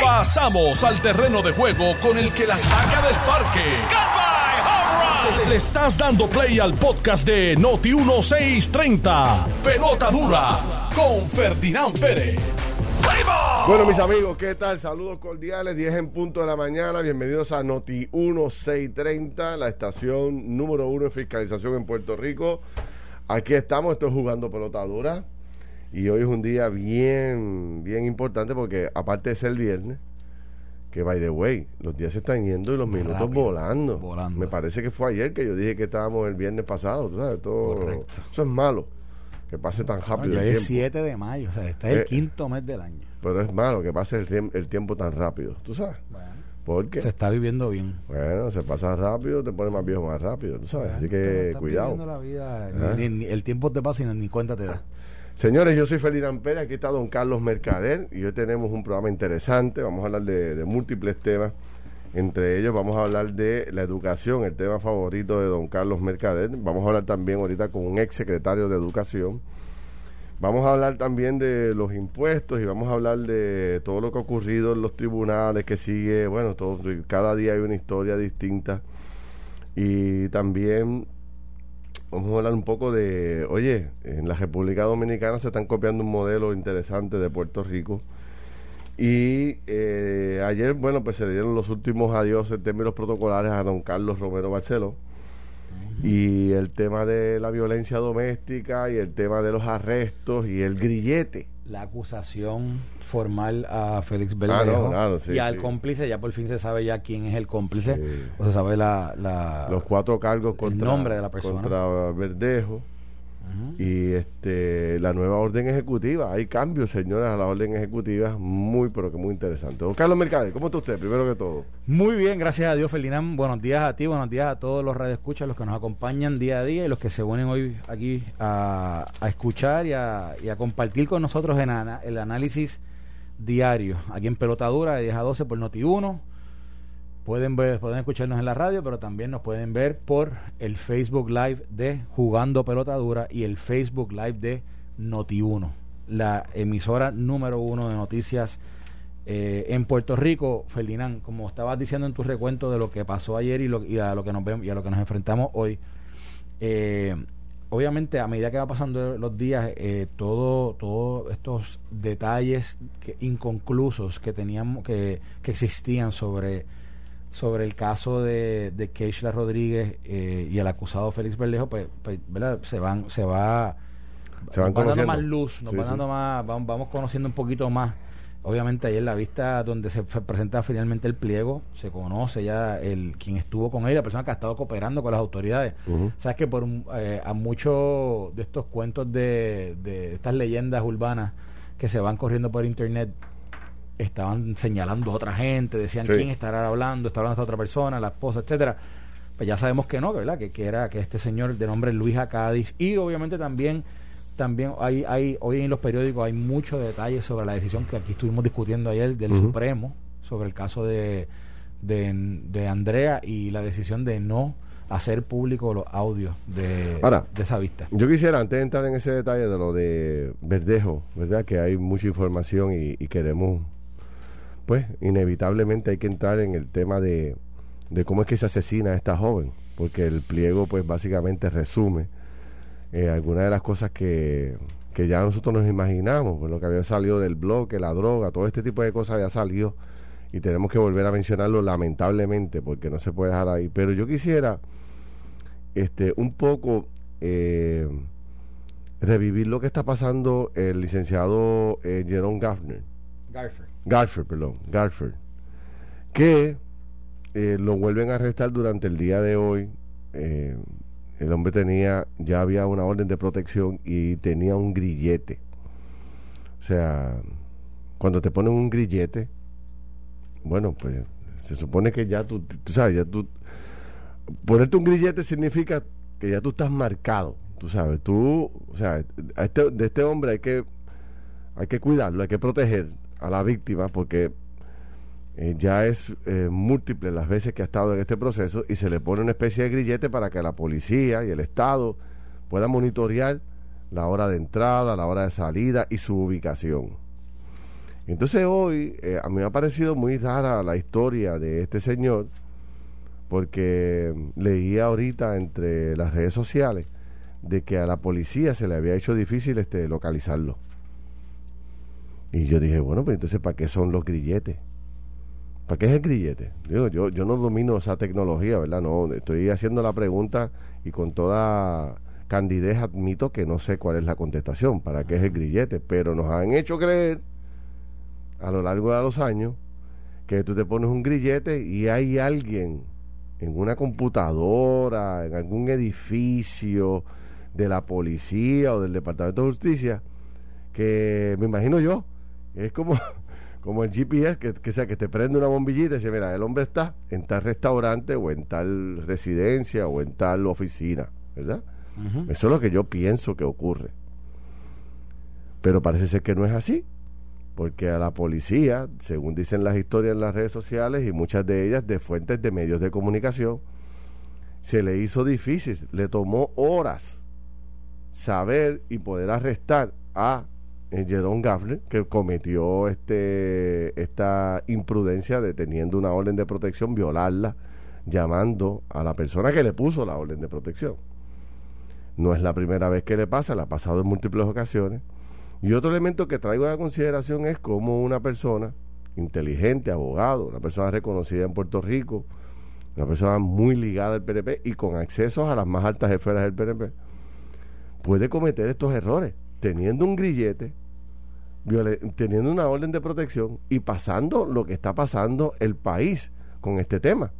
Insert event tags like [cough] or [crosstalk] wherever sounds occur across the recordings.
Pasamos al terreno de juego con el que la saca del parque. Le estás dando play al podcast de Noti 1630. Pelota dura con Ferdinand Pérez. Bueno, mis amigos, ¿qué tal? Saludos cordiales, 10 en punto de la mañana. Bienvenidos a Noti 1630, la estación número uno de fiscalización en Puerto Rico. Aquí estamos, estoy jugando pelota dura. Y hoy es un día bien, bien importante porque aparte de ser viernes, que by the way, los días se están yendo y los minutos volando. volando. Me parece que fue ayer que yo dije que estábamos el viernes pasado, tú sabes, todo, Correcto. eso es malo, que pase tan rápido ya el es tiempo. 7 de mayo, o sea, este es el Eh, quinto mes del año. Pero es malo que pase el, el tiempo tan rápido, tú sabes. Porque, Se está viviendo bien. bueno, se pasa rápido, te pone más viejo más rápido, tú sabes. Así que cuidado. viviendo la vida, Ah. ni- ni- el tiempo te pasa y ni cuenta te da. Señores, yo soy Ferdinand Pérez, aquí está don Carlos Mercader y hoy tenemos un programa interesante, vamos a hablar de, de múltiples temas, entre ellos vamos a hablar de la educación, el tema favorito de don Carlos Mercader, vamos a hablar también ahorita con un ex secretario de educación, vamos a hablar también de los impuestos y vamos a hablar de todo lo que ha ocurrido en los tribunales, que sigue, bueno, todo, cada día hay una historia distinta. Y también Vamos a hablar un poco de, oye, en la República Dominicana se están copiando un modelo interesante de Puerto Rico. Y eh, ayer, bueno, pues se le dieron los últimos adiós en términos protocolares a don Carlos Romero Barceló. Y el tema de la violencia doméstica y el tema de los arrestos y el grillete. La acusación formal a Félix Ah, Belvejo no, claro, sí, y al sí. cómplice, ya por fin se sabe ya quién es el cómplice, Sí. o se sabe la... la Los cuatro cargos el contra, nombre de la persona. contra Verdejo. Y este la nueva orden ejecutiva. Hay cambios, señoras, a la orden ejecutiva. Muy, pero que muy interesante. Carlos Mercader, ¿cómo está usted? Primero que todo. Muy bien, gracias a Dios, Ferdinand. Buenos días a ti, buenos días a todos los radioescuchas, los que nos acompañan día a día y los que se unen hoy aquí a, a escuchar y a, y a compartir con nosotros en ana- el análisis diario, aquí en Pelotadura de 10 a 12 por Noti1. Pueden ver, pueden escucharnos en la radio, pero también nos pueden ver por el Facebook Live de Jugando Pelotadura y el Facebook Live de Noti1, la emisora número uno de noticias eh, en Puerto Rico, Ferdinand, como estabas diciendo en tu recuento de lo que pasó ayer y, lo, y a lo que nos vemos y a lo que nos enfrentamos hoy, eh, obviamente a medida que va pasando los días, eh, todo, todos estos detalles que, inconclusos que teníamos, que, que existían sobre sobre el caso de, de Keishla Rodríguez eh, y el acusado Félix Berlejo, pues, pues, ¿verdad? se van, se va Se van nos dando más luz, nos Sí, van sí. dando más, vamos, vamos conociendo un poquito más. Obviamente ayer la vista donde se presenta finalmente el pliego, se conoce ya el quien estuvo con él, la persona que ha estado cooperando con las autoridades. Sabes que por eh, a muchos de estos cuentos de, de estas leyendas urbanas que se van corriendo por internet estaban señalando a otra gente, decían Sí. quién estará hablando, está hablando esta otra persona, la esposa, etcétera. Pues ya sabemos que no, ¿verdad? Que, que era que este señor de nombre Luis Acadis y obviamente también también hay, hay hoy en los periódicos hay muchos detalles sobre la decisión que aquí estuvimos discutiendo ayer del. Supremo sobre el caso de, de, de Andrea y la decisión de no hacer público los audios de, Ahora, de esa vista. Yo quisiera, antes de entrar en ese detalle de lo de Verdejo, ¿verdad? Que hay mucha información y, y queremos, pues, inevitablemente hay que entrar en el tema de, de cómo es que se asesina a esta joven, porque el pliego, pues, básicamente resume eh, algunas de las cosas que, que ya nosotros nos imaginamos, pues, lo que había salido del bloque, la droga, todo este tipo de cosas ya salió y tenemos que volver a mencionarlo lamentablemente porque no se puede dejar ahí. Pero yo quisiera este un poco eh, revivir lo que está pasando el licenciado eh, Jerome Gaffner, Garfer. Garfer, perdón, Garfer, que eh, lo vuelven a arrestar durante el día de hoy. eh, el hombre tenía, ya había una orden de protección y tenía un grillete. O sea, cuando te ponen un grillete, bueno, pues se supone que ya tú, tú sabes, ya tú, ponerte un grillete significa que ya tú estás marcado, tú sabes, tú, o sea, este, de este hombre hay que, hay que cuidarlo, hay que proteger a la víctima porque eh, ya es eh, múltiple las veces que ha estado en este proceso y se le pone una especie de grillete para que la policía y el Estado puedan monitorear la hora de entrada, la hora de salida y su ubicación. Entonces hoy eh, a mí me ha parecido muy rara la historia de este señor, porque leía ahorita entre las redes sociales de que a la policía se le había hecho difícil este localizarlo. Y yo dije, bueno, pues entonces ¿para qué son los grilletes? ¿Para qué es el grillete? Digo, yo, yo no domino esa tecnología, ¿verdad? No, estoy haciendo la pregunta y con toda candidez admito que no sé cuál es la contestación, para qué es el grillete, pero nos han hecho creer a lo largo de los años que tú te pones un grillete y hay alguien en una computadora, en algún edificio de la policía o del Departamento de Justicia, que me imagino yo, es como [laughs] como el GPS, que, sea que te prende una bombillita y dice, mira, el hombre está en tal restaurante o en tal residencia o en tal oficina, ¿verdad? Eso es lo que yo pienso que ocurre. Pero parece ser que no es así, porque a la policía, según dicen las historias en las redes sociales y muchas de ellas de fuentes de medios de comunicación, se le hizo difícil, le tomó horas saber y poder arrestar a Jerome Gaffner, que cometió este esta imprudencia de teniendo una orden de protección, violarla, llamando a la persona que le puso la orden de protección. No es la primera vez que le pasa, le ha pasado en múltiples ocasiones. Y otro elemento que traigo a consideración es cómo una persona inteligente, abogado, una persona reconocida en Puerto Rico, una persona muy ligada al PNP y con acceso a las más altas esferas del PNP, puede cometer estos errores teniendo un grillete, teniendo una orden de protección y pasando lo que está pasando el país con este tema.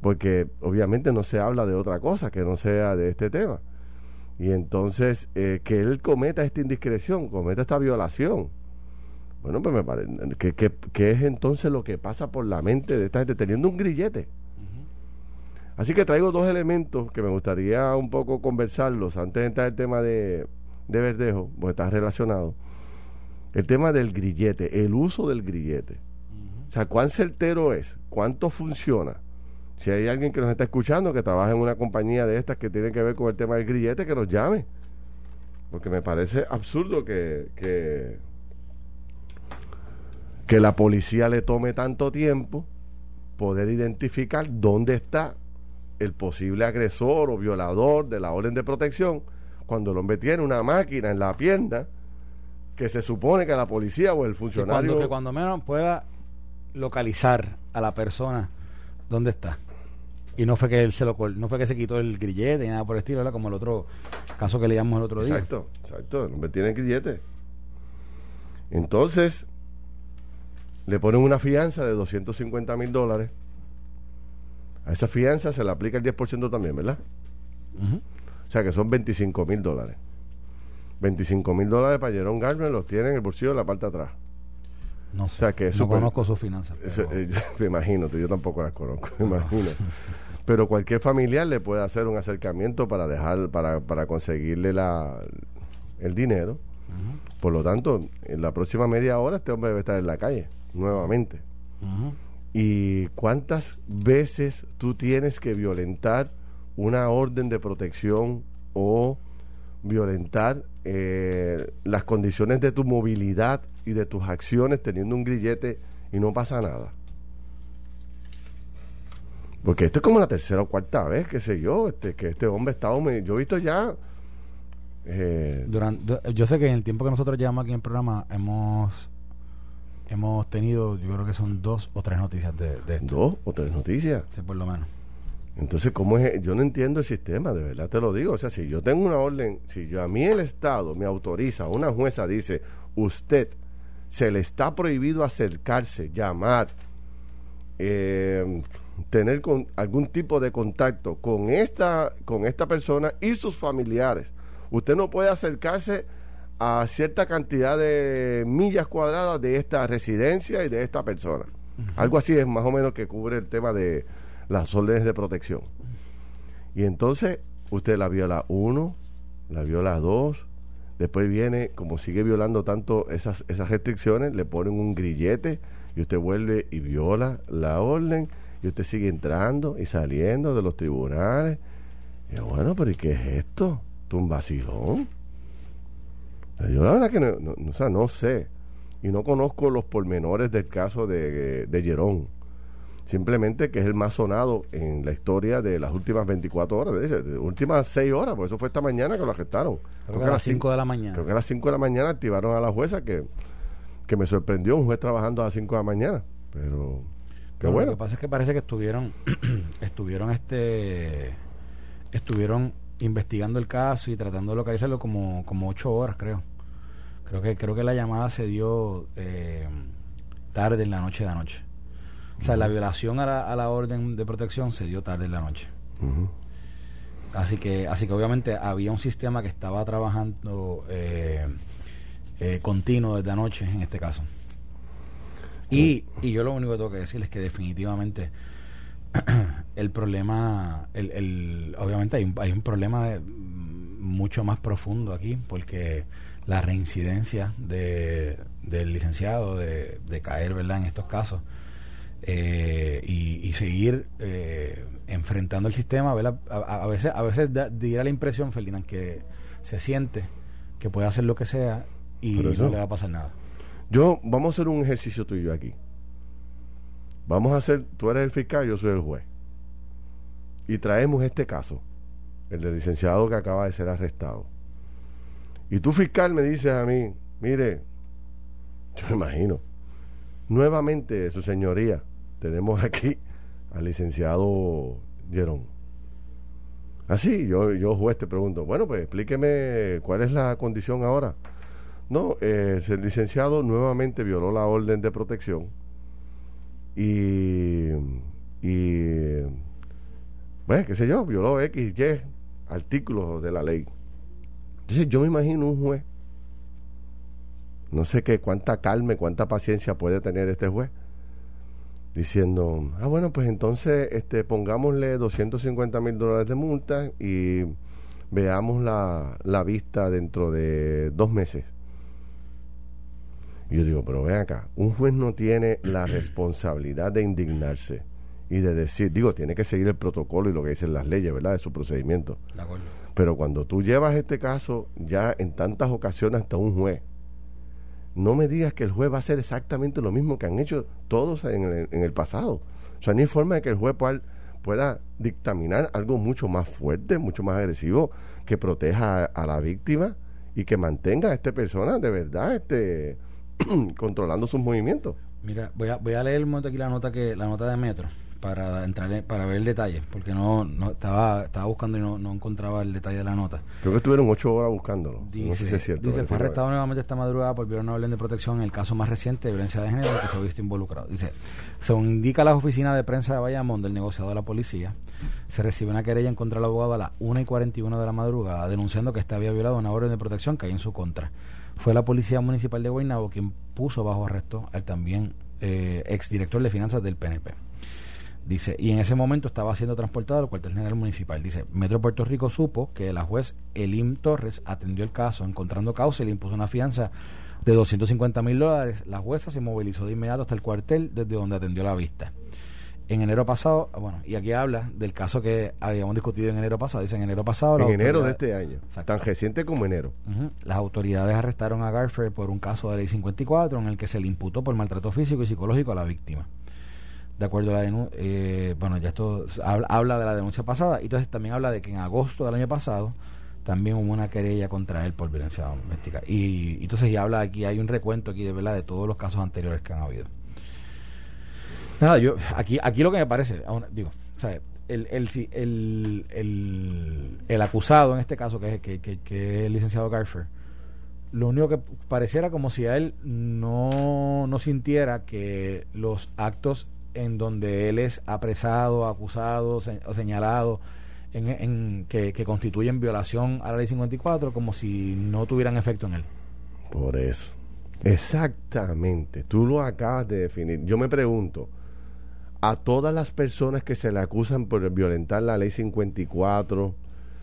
Porque obviamente no se habla de otra cosa que no sea de este tema. Y entonces eh, que él cometa esta indiscreción, cometa esta violación. Bueno, pues me parece que, que, es entonces lo que pasa por la mente de esta gente teniendo un grillete. Así que traigo dos elementos que me gustaría un poco conversarlos antes de entrar el tema de, de Verdejo, porque está relacionado. El tema del grillete, el uso del grillete. O sea, ¿cuán certero es? ¿Cuánto funciona? Si hay alguien que nos está escuchando que trabaja en una compañía de estas que tiene que ver con el tema del grillete, que nos llame. Porque me parece absurdo que, que, que la policía le tome tanto tiempo poder identificar dónde está el posible agresor o violador de la orden de protección cuando el hombre tiene una máquina en la pierna que se supone que la policía o el funcionario... cuando, que cuando menos pueda localizar a la persona dónde está. Y no fue que él se lo no fue que se quitó el grillete ni nada por el estilo, era como el otro caso que leíamos el otro día. Exacto, exacto, el hombre tiene el grillete. Entonces, le ponen una fianza de 250 mil dólares. A esa fianza se le aplica el 10% también, ¿verdad? O sea que son 25 mil dólares. 25 mil dólares para Jerome Garner los tiene en el bolsillo de la parte de atrás. No sé. que no conozco sus finanzas. Eh, [laughs] me imagino, yo tampoco las conozco, [laughs] me imagino. pero cualquier familiar le puede hacer un acercamiento para dejar, para, para conseguirle la, el dinero. Por lo tanto, en la próxima media hora este hombre debe estar en la calle, nuevamente. ¿Y cuántas veces tú tienes que violentar una orden de protección o violentar eh, las condiciones de tu movilidad y de tus acciones teniendo un grillete y no pasa nada. Porque esto es como la tercera o cuarta vez, qué sé yo, este, que este hombre está... Yo he visto ya... Eh, Durante, yo sé que en el tiempo que nosotros llevamos aquí en el programa hemos hemos tenido, yo creo que son dos o tres noticias de, de esto. ¿Dos o tres noticias? Sí, por lo menos. Entonces, ¿cómo es? Yo no entiendo el sistema, de verdad te lo digo. O sea, si yo tengo una orden, si yo a mí el Estado me autoriza, una jueza dice, usted se le está prohibido acercarse, llamar, eh, tener con, algún tipo de contacto con esta, con esta persona y sus familiares. Usted no puede acercarse a cierta cantidad de millas cuadradas de esta residencia y de esta persona. Algo así es más o menos que cubre el tema de las órdenes de protección. Y entonces usted la viola uno, la viola dos, después viene, como sigue violando tanto esas, esas restricciones, le ponen un grillete y usted vuelve y viola la orden y usted sigue entrando y saliendo de los tribunales. Y bueno, pero ¿y qué es esto? ¿Un vacilón? Yo la verdad que no, no, no sé. y no conozco los pormenores del caso de, de Gerón. Simplemente que es el más sonado en la historia de las últimas 24 horas, de, últimas 6 horas, porque eso fue esta mañana que lo arrestaron. Creo, que a las 5 de la mañana. Creo que a las 5 de la mañana activaron a la jueza que, que me sorprendió un juez trabajando a las 5 de la mañana. Pero, qué bueno. Lo que pasa es que parece que estuvieron, [clears throat] estuvieron este, estuvieron investigando el caso y tratando de localizarlo como, como 8 horas, creo. Creo que, creo que la llamada se dio eh, tarde en la noche de anoche. O sea, la violación a la, a la, orden de protección se dio tarde en la noche. Así que, así que obviamente había un sistema que estaba trabajando eh, eh, continuo desde anoche en este caso. Y, y yo lo único que tengo que decir es que definitivamente [clears throat] el problema, el, el, obviamente hay un, hay un problema de, mucho más profundo aquí, porque la reincidencia de, del licenciado de, de caer ¿verdad? en estos casos eh, y, seguir eh, enfrentando el sistema. A, veces, a veces da, dirá la impresión, Ferdinand, que se siente que puede hacer lo que sea y no le va a pasar nada. Yo, vamos a hacer un ejercicio tuyo aquí. Vamos a hacer, tú eres el fiscal, yo soy el juez. Y traemos este caso, el del licenciado que acaba de ser arrestado. Y tú fiscal me dices a mí, mire, yo me imagino, nuevamente, su señoría, tenemos aquí al licenciado Gerón. Así, ah, yo, yo juez te pregunto, bueno, pues explíqueme cuál es la condición ahora. No, eh, el licenciado nuevamente violó la orden de protección y, y bueno, qué sé yo, violó X, Y artículos de la ley. Entonces yo me imagino un juez, no sé qué, cuánta calma, cuánta paciencia puede tener este juez diciendo, ah, bueno, pues entonces este, pongámosle 250 mil dólares de multa y veamos la, la vista dentro de dos meses. Y yo digo, pero ven acá, un juez no tiene la responsabilidad de indignarse y de decir, digo, tiene que seguir el protocolo y lo que dicen las leyes, ¿verdad? De su procedimiento. Pero cuando tú llevas este caso ya en tantas ocasiones hasta un juez, no me digas que el juez va a hacer exactamente lo mismo que han hecho todos en el, en el pasado. O sea, no hay forma de que el juez pueda, dictaminar algo mucho más fuerte, mucho más agresivo, que proteja a, la víctima y que mantenga a esta persona de verdad este, [clears throat] controlando sus movimientos. Mira, voy a, voy a leer un momento aquí la nota que la nota de Metro para entrar para ver el detalle, porque no, no estaba estaba buscando y no, no encontraba el detalle de la nota. Creo que estuvieron ocho horas buscándolo. Dice, no sé si es cierto. Dice, fue arrestado nuevamente esta madrugada por violar una orden de protección en el caso más reciente de violencia de género que se ha visto involucrado. Dice, según indica la oficina de prensa de Bayamón del negociado de la policía, se recibe una querella en contra del abogado a las 1 y 41 de la madrugada denunciando que este había violado una orden de protección que hay en su contra. Fue la policía municipal de Guaynabo quien puso bajo arresto al también eh, exdirector de finanzas del PNP. Dice, y en ese momento estaba siendo transportado al cuartel general municipal. Dice, Metro Puerto Rico supo que la juez Elim Torres atendió el caso, encontrando causa y le impuso una fianza de 250 mil dólares. La jueza se movilizó de inmediato hasta el cuartel desde donde atendió la vista. En enero pasado, bueno, y aquí habla del caso que habíamos discutido en enero pasado. Dice, en enero pasado... En enero de este año. Tan reciente como enero. Las autoridades arrestaron a Garfer por un caso de ley 54 en el que se le imputó por maltrato físico y psicológico a la víctima de acuerdo a la denuncia, eh, bueno, ya esto habla, de la denuncia pasada, y entonces también habla de que en agosto del año pasado también hubo una querella contra él por violencia doméstica. Y, entonces ya habla aquí, hay un recuento aquí de verdad de todos los casos anteriores que han habido. Nada, yo, aquí, aquí lo que me parece, digo, sea, el, el, el, el, acusado en este caso, que es, que, que, que es el licenciado Garfer, lo único que pareciera como si a él no, no sintiera que los actos en donde él es apresado, acusado señalado en, que, constituyen violación a la ley 54 como si no tuvieran efecto en él. Por eso. Exactamente. Tú lo acabas de definir. Yo me pregunto, a todas las personas que se le acusan por violentar la ley 54,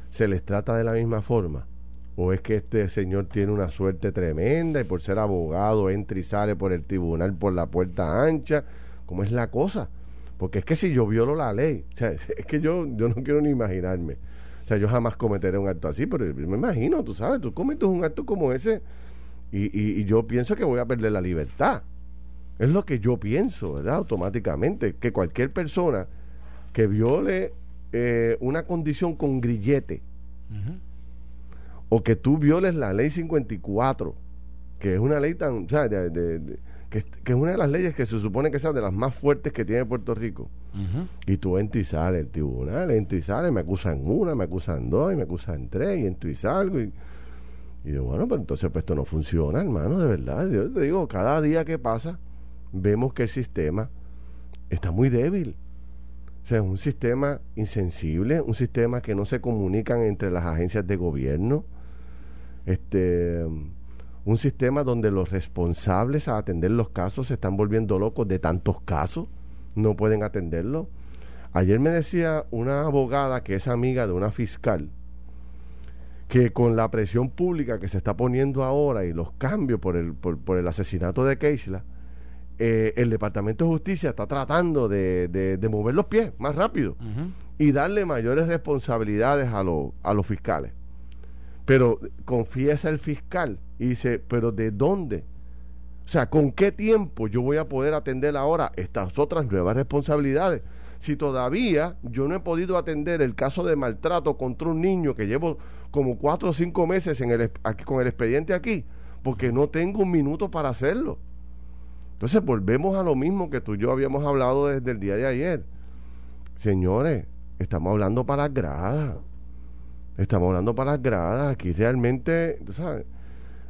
¿se les trata de la misma forma? ¿O es que este señor tiene una suerte tremenda y por ser abogado entra y sale por el tribunal por la puerta ancha? Cómo es la cosa. Porque es que si yo violo la ley, o sea, [laughs] es que yo, yo no quiero ni imaginarme. O sea, yo jamás cometeré un acto así, pero me imagino, tú sabes, tú cometes un acto como ese y, yo pienso que voy a perder la libertad. Es lo que yo pienso, ¿verdad? Automáticamente, que cualquier persona que viole eh, una condición con grillete, o que tú violes la ley 54, que es una ley tan, o sea, de, que, es una de las leyes que se supone que sea de las más fuertes que tiene Puerto Rico. Y tú entras y sales el tribunal, entras y sales, me acusan una, me acusan dos, y me acusan tres, y entro y salgo. Y, y digo, bueno, pero entonces pues esto no funciona, hermano, de verdad. Yo te digo, cada día que pasa, vemos que el sistema está muy débil. O sea, es un sistema insensible, un sistema que no se comunican entre las agencias de gobierno. Este un sistema donde los responsables a atender los casos se están volviendo locos de tantos casos, no pueden atenderlo. Ayer me decía una abogada que es amiga de una fiscal, que con la presión pública que se está poniendo ahora y los cambios por el, por, el asesinato de Keisla, eh, el Departamento de Justicia está tratando de, de, mover los pies más rápido y darle mayores responsabilidades a, a los fiscales. Pero confiesa el fiscal y dice, pero ¿de dónde? O sea, ¿con qué tiempo yo voy a poder atender ahora estas otras nuevas responsabilidades? Si todavía yo no he podido atender el caso de maltrato contra un niño que llevo como cuatro o cinco meses en el, con el expediente aquí, porque no tengo un minuto para hacerlo. Entonces volvemos a lo mismo que tú y yo habíamos hablado desde el día de ayer. Señores, estamos hablando para gradas. Estamos hablando para las gradas. Aquí realmente, ¿sabes?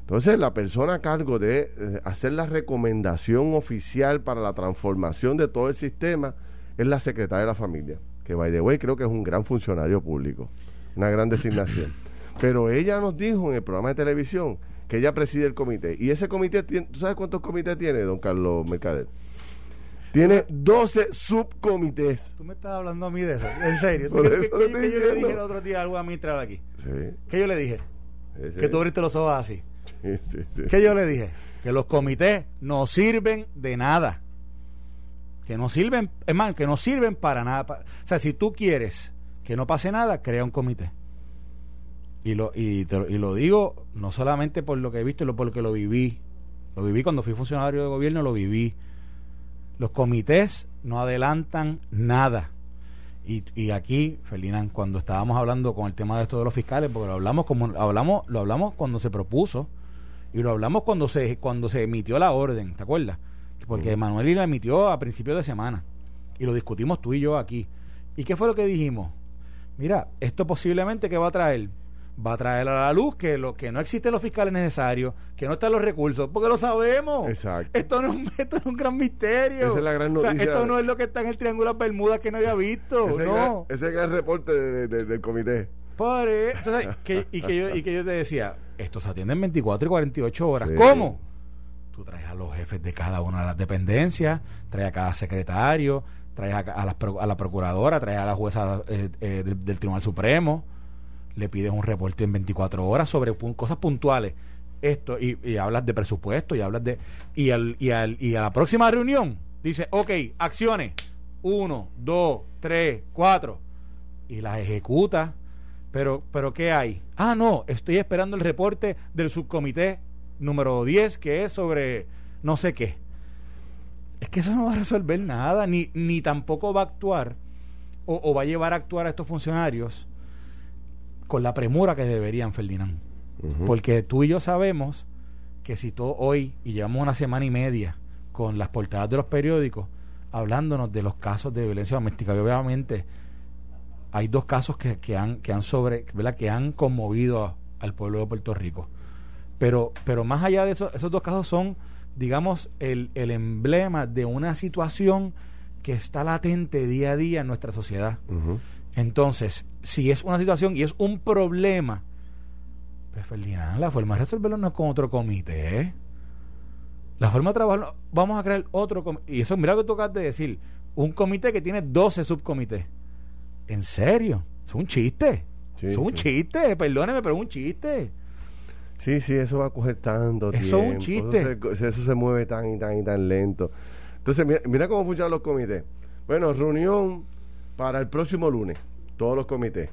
Entonces, la persona a cargo de hacer la recomendación oficial para la transformación de todo el sistema es la secretaria de la familia, que by the way creo que es un gran funcionario público, una gran designación. [coughs] Pero ella nos dijo en el programa de televisión que ella preside el comité. Y ese comité, tiene, ¿tú sabes cuántos comités tiene, don Carlos Mercader? Tiene 12 subcomités. Tú me estás hablando a mí de eso, en serio. ¿Qué, yo le dije el otro día algo a administrar aquí? Sí. ¿Qué yo le dije? Que tú abriste los ojos así. Sí, sí, sí. ¿Qué yo le dije? Que los comités no sirven de nada. Que no sirven, es más, que no sirven para nada. o sea, si tú quieres que no pase nada, crea un comité. Y lo, y, y lo digo no solamente por lo que he visto, sino por lo que lo viví. Lo viví cuando fui funcionario de gobierno, lo viví. Los comités no adelantan nada. Y, y aquí, Ferdinand, cuando estábamos hablando con el tema de esto de los fiscales, porque lo hablamos como hablamos, lo hablamos cuando se propuso y lo hablamos cuando se cuando se emitió la orden, ¿te acuerdas? Porque Manuel la emitió a principios de semana y lo discutimos tú y yo aquí. ¿Y qué fue lo que dijimos? Mira, esto posiblemente que va a traer va a traer a la luz que lo que no existen los fiscales necesarios, que no están los recursos, porque lo sabemos. Exacto. Esto no, [laughs] esto es un gran misterio. Esa es la gran noticia. O sea, esto no es lo que está en el Triángulo de Bermudas que nadie ha visto. Ese, no. ese es el gran reporte del comité. entonces, y, que yo, y que yo te decía, esto se atiende en 24 y 48 horas. ¿Cómo? Tú traes a los jefes de cada una de las dependencias, traes a cada secretario, traes a, la, a la procuradora, traes a la jueza eh, eh, del Tribunal Supremo le pides un reporte en 24 horas sobre cosas puntuales. Esto, y, hablas de presupuesto, y hablas de. Y, al, y, al, y a la próxima reunión, dice, ok, acciones. Uno, dos, tres, cuatro. Y las ejecuta. Pero, pero ¿qué hay? Ah, no, estoy esperando el reporte del subcomité número 10, que es sobre no sé qué. Es que eso no va a resolver nada, ni, ni tampoco va a actuar o va a llevar a actuar a estos funcionarios con la premura que deberían, Ferdinand. Porque tú y yo sabemos que si tú hoy, y llevamos una semana y media con las portadas de los periódicos, hablándonos de los casos de violencia doméstica, y obviamente hay dos casos que, que han, que han sobre, ¿verdad? que han conmovido al pueblo de Puerto Rico. Pero, pero más allá de eso, esos dos casos son, digamos, el, el emblema de una situación que está latente día a día en nuestra sociedad. Entonces, si es una situación y es un problema, pues Ferdinand, la forma de resolverlo no es con otro comité. La forma de trabajarlo, vamos a crear otro comité. Y eso, mira lo que tú acabas de decir, un comité que tiene 12 subcomités. ¿En serio? Es un chiste. es un chiste, perdóneme, pero es un chiste. Sí, sí, eso va a coger tanto tiempo. Eso es un chiste. Eso se, mueve tan y tan y tan lento. Entonces, mira, mira cómo funcionan los comités. Bueno, reunión para el próximo lunes, todos los comités.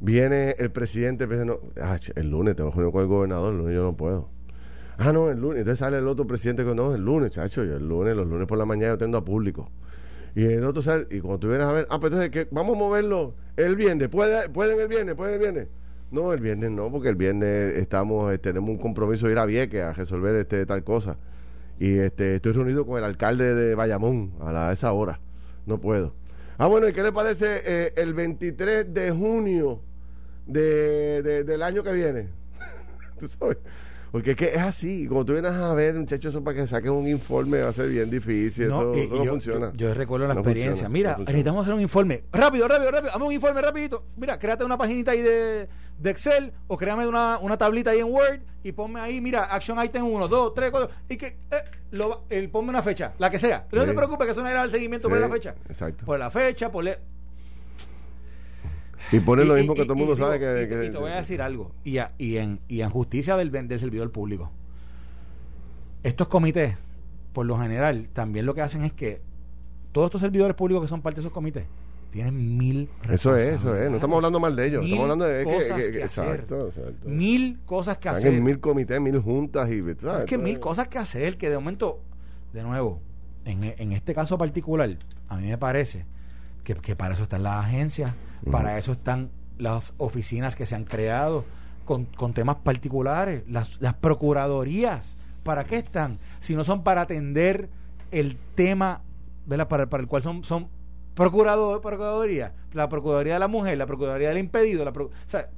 Viene el presidente, el, ah, el lunes tengo reunión con el gobernador, lunes yo no puedo. Ah, no, el lunes. Entonces sale el otro presidente con, no, el lunes, chacho, yo el lunes, los lunes por la mañana yo tengo a público. Y el otro sale, y cuando tú vienes a ver, ah, pues entonces, vamos a moverlo el viernes, ¿Puede, ¿pueden el viernes? ¿Pueden el viernes? No, el viernes no, porque el viernes estamos, eh, tenemos un compromiso de ir a Vieques a resolver este tal cosa. Y este, estoy reunido con el alcalde de Bayamón a esa hora. No puedo. Ah, bueno, ¿y qué le parece eh, el 23 de junio de, del año que viene? [laughs] ¿Tú sabes? Porque es que es así. Cuando tú vienes a ver, muchachos, eso para que saquen un informe va a ser bien difícil. eso, no funciona. Yo, recuerdo la experiencia. Mira, necesitamos hacer un informe. Rápido, rápido, rápido. Hazme un informe rapidito. Mira, créate una paginita ahí de, de Excel o créame una, una tablita ahí en Word y ponme ahí, mira, Action Item 1, 2, 3, 4. Y que eh, lo, el, ponme una fecha, la que sea. No te preocupes que eso no era el seguimiento por la fecha. Exacto. Por la fecha, por... Le, y pone lo mismo que todo el mundo sabe que, y, te voy a decir algo. Y, y, en, y en justicia del, del servidor público. Estos comités, por lo general, también lo que hacen es que todos estos servidores públicos que son parte de esos comités tienen mil Eso es, eso es. No estamos hablando mal de ellos. estamos hablando de cosas que, exacto, exacto, Mil cosas que hacer. mil comités, mil juntas y. Es que mil cosas que hacer que de momento, de nuevo, en, en este caso particular, a mí me parece que, que para eso están las agencias para eso están las oficinas que se han creado con, con temas particulares, las, las procuradorías. ¿Para qué están? Si no son para atender el tema Para, para el cual son, son procurador, procuraduría, la procuraduría de la mujer, la procuraduría del impedido, la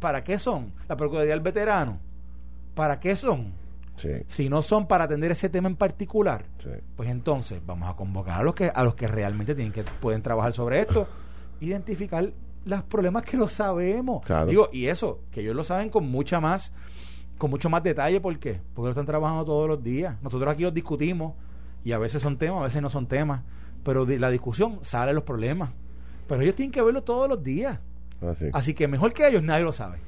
¿para qué son? La procuraduría del veterano, ¿para qué son? Si no son para atender ese tema en particular, pues entonces vamos a convocar a los que a los que realmente tienen que pueden trabajar sobre esto, [clears throat] identificar los problemas que lo sabemos. Digo, y eso, que ellos lo saben con mucha más, con mucho más detalle, ¿por qué? Porque lo están trabajando todos los días. Nosotros aquí los discutimos y a veces son temas, a veces no son temas, pero de la discusión salen los problemas. Pero ellos tienen que verlo todos los días. Así que mejor que ellos nadie lo sabe.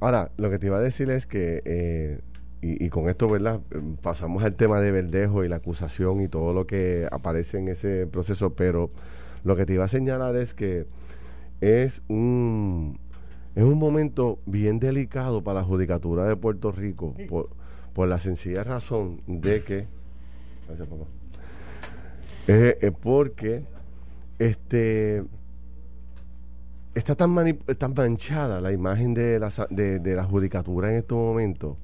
Ahora, lo que te iba a decir es que, eh, y, y, con esto, ¿verdad? Pasamos al tema de Verdejo y la acusación y todo lo que aparece en ese proceso, pero lo que te iba a señalar es que es un, es un momento bien delicado para la judicatura de Puerto Rico por, por la sencilla razón de que gracias papá es, porque este está tan, tan manchada la imagen de la, de, de la judicatura en estos momentos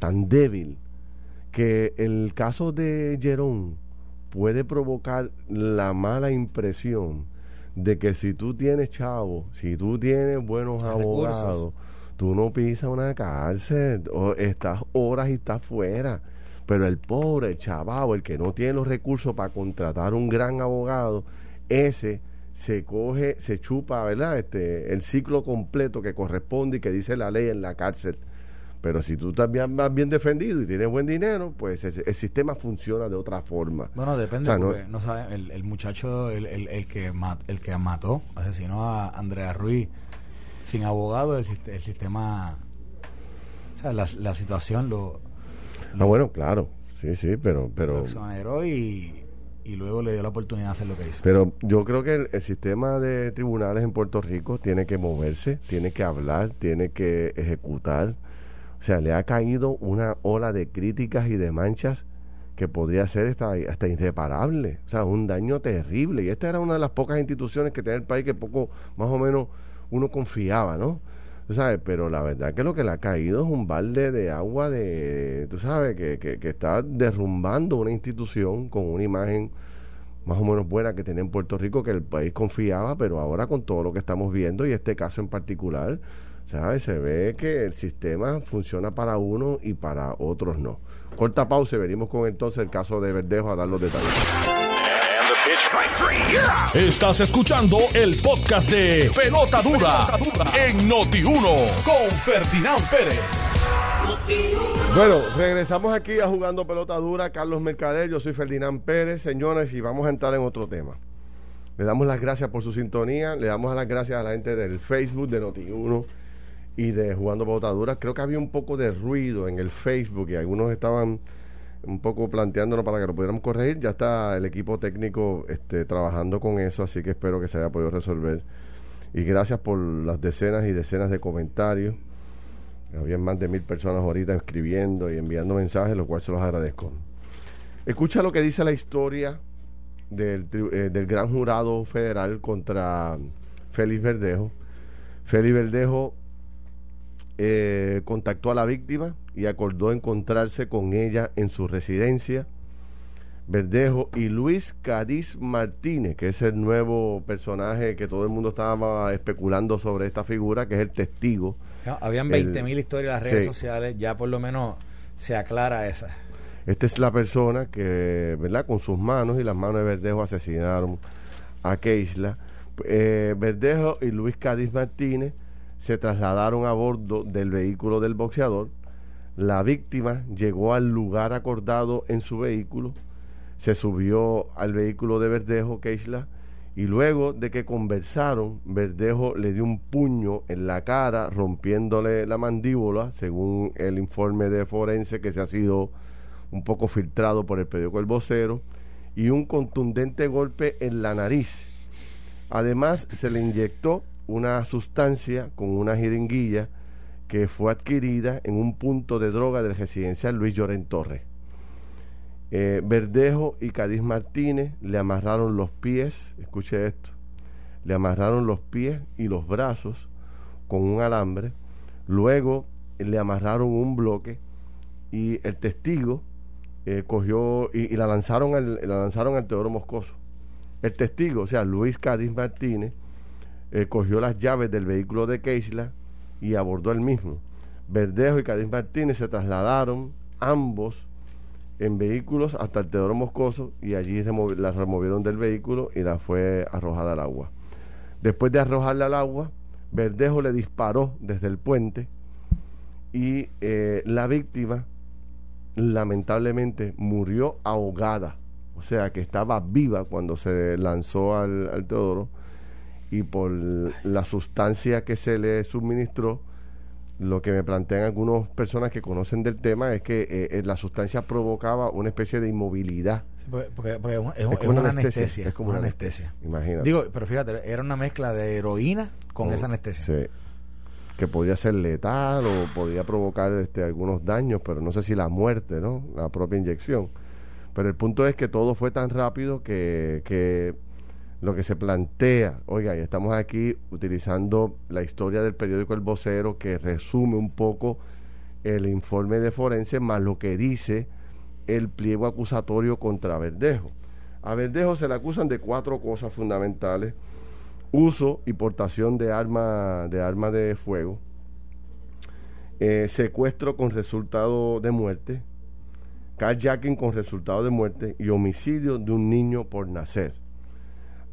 tan débil que el caso de Jerón puede provocar la mala impresión de que si tú tienes chavo, si tú tienes buenos abogados, tú no pisas una cárcel, o estás horas y estás fuera. Pero el pobre, el el que no tiene los recursos para contratar un gran abogado, ese se coge, se chupa, ¿verdad? Este, el ciclo completo que corresponde y que dice la ley en la cárcel. Pero si tú estás bien, bien defendido y tienes buen dinero, pues el, sistema funciona de otra forma. Bueno, depende, porque no, sabe, el, muchacho, el, el, que el que mató, asesinó a Andrea Ruiz sin abogado, el, sistema, o sea, la, la situación lo, Ah, bueno, claro, sí, sí, pero... pero lo y, y luego le dio la oportunidad de hacer lo que hizo. Pero yo creo que el, sistema de tribunales en Puerto Rico tiene que moverse, tiene que hablar, tiene que ejecutar o sea, le ha caído una ola de críticas y de manchas que podría ser hasta, hasta irreparable. O sea, un daño terrible. Y esta era una de las pocas instituciones que tenía el país que poco, más o menos, uno confiaba, ¿no? ¿Sabes? Pero la verdad que lo que le ha caído es un balde de agua de, tú sabes, que, que, que está derrumbando una institución con una imagen más o menos buena que tenía en Puerto Rico, que el país confiaba, pero ahora con todo lo que estamos viendo y este caso en particular, ¿sabes? Se ve que el sistema funciona para uno y para otros no. Corta pausa y venimos con entonces el caso de Verdejo a dar los detalles. Estás escuchando el podcast de Pelota Dura, en Noti1 con Ferdinand Pérez. Bueno, regresamos aquí a Jugando Pelota Dura, Carlos Mercader, yo soy Ferdinand Pérez, señores, y vamos a entrar en otro tema. Le damos las gracias por su sintonía, le damos las gracias a la gente del Facebook de Noti1 y de Jugando Botaduras. Creo que había un poco de ruido en el Facebook y algunos estaban un poco planteándonos para que lo pudiéramos corregir. Ya está el equipo técnico este, trabajando con eso, así que espero que se haya podido resolver. Y gracias por las decenas y decenas de comentarios Había más de mil personas ahorita escribiendo y enviando mensajes, lo cual se los agradezco. Escucha lo que dice la historia del, eh, del gran jurado federal contra Félix Verdejo. Félix Verdejo eh, contactó a la víctima y acordó encontrarse con ella en su residencia. Verdejo y Luis Cádiz Martínez, que es el nuevo personaje que todo el mundo estaba especulando sobre esta figura, que es el testigo. habían 20 mil historias en las redes sociales, ya por lo menos se aclara esa. Esta es la persona que, ¿verdad? Con sus manos y las manos de Verdejo asesinaron a Keisla. Eh, Verdejo y Luis Cádiz Martínez se trasladaron a bordo del vehículo del boxeador. La víctima llegó al lugar acordado en su vehículo, se subió al vehículo de Verdejo, Keisla, y luego de que conversaron, Verdejo le dio un puño en la cara, rompiéndole la mandíbula, según el informe de forense que se ha sido un poco filtrado por el periódico El Vocero, y un contundente golpe en la nariz. Además, se le inyectó una sustancia con una jeringuilla que fue adquirida en un punto de droga del residencial Luis Lloren Torres. Eh, Verdejo y Cádiz Martínez le amarraron los pies, escuche esto, le amarraron los pies y los brazos con un alambre, luego le amarraron un bloque y el testigo eh, cogió y, la lanzaron al, la lanzaron al Teodoro Moscoso. El testigo, o sea, Luis Cádiz Martínez, eh, cogió las llaves del vehículo de Keisla y abordó el mismo. Verdejo y Cádiz Martínez se trasladaron ambos en vehículos hasta el Teodoro Moscoso y allí las removieron del vehículo y la fue arrojada al agua. Después de arrojarla al agua, Verdejo le disparó desde el puente y eh, la víctima lamentablemente murió ahogada, o sea que estaba viva cuando se lanzó al, al Teodoro y por la sustancia que se le suministró, lo que me plantean algunas personas que conocen del tema es que eh, eh, la sustancia provocaba una especie de inmovilidad. porque, es, una anestesia, Es como una anestesia. Imagínate. Digo, pero fíjate, era una mezcla de heroína con esa anestesia. Sí. Que podía ser letal o podía provocar este, algunos daños, pero no sé si la muerte, ¿no? La propia inyección. Pero el punto es que todo fue tan rápido que, que lo que se plantea, oiga, y estamos aquí utilizando la historia del periódico El Vocero que resume un poco el informe de forense más lo que dice el pliego acusatorio contra Verdejo. A Verdejo se le acusan de cuatro cosas fundamentales: uso y portación de arma de de fuego, eh, secuestro con resultado de muerte, carjacking con resultado de muerte y homicidio de un niño por nacer.